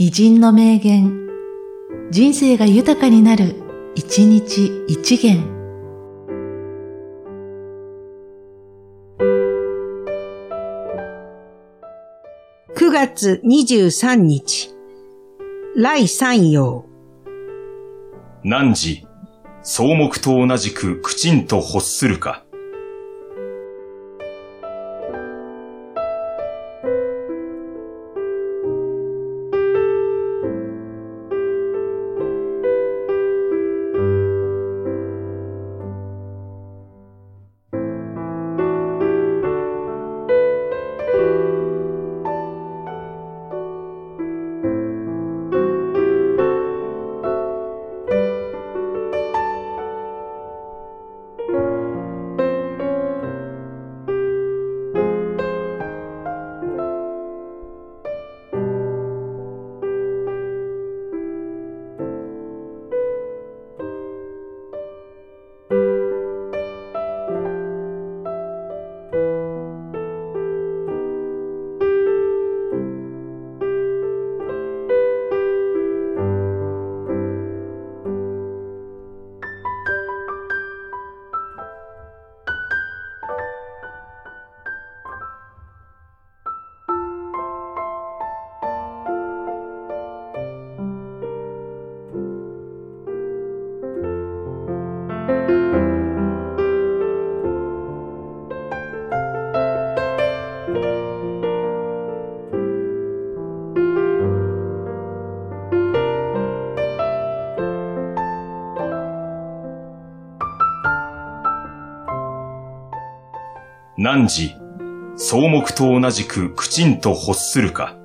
偉人の名言、人生が豊かになる、一日一元。9月23日、来三陽。汝、草木と同じくきちんと欲するか。汝、草木と同じくきちんと欲するか。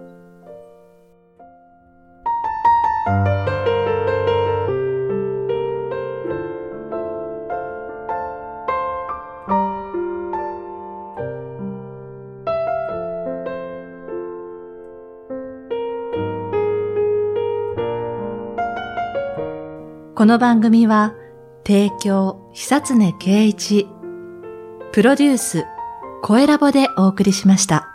この番組は、提供、久常圭一、プロデュース、声ラボでお送りしました。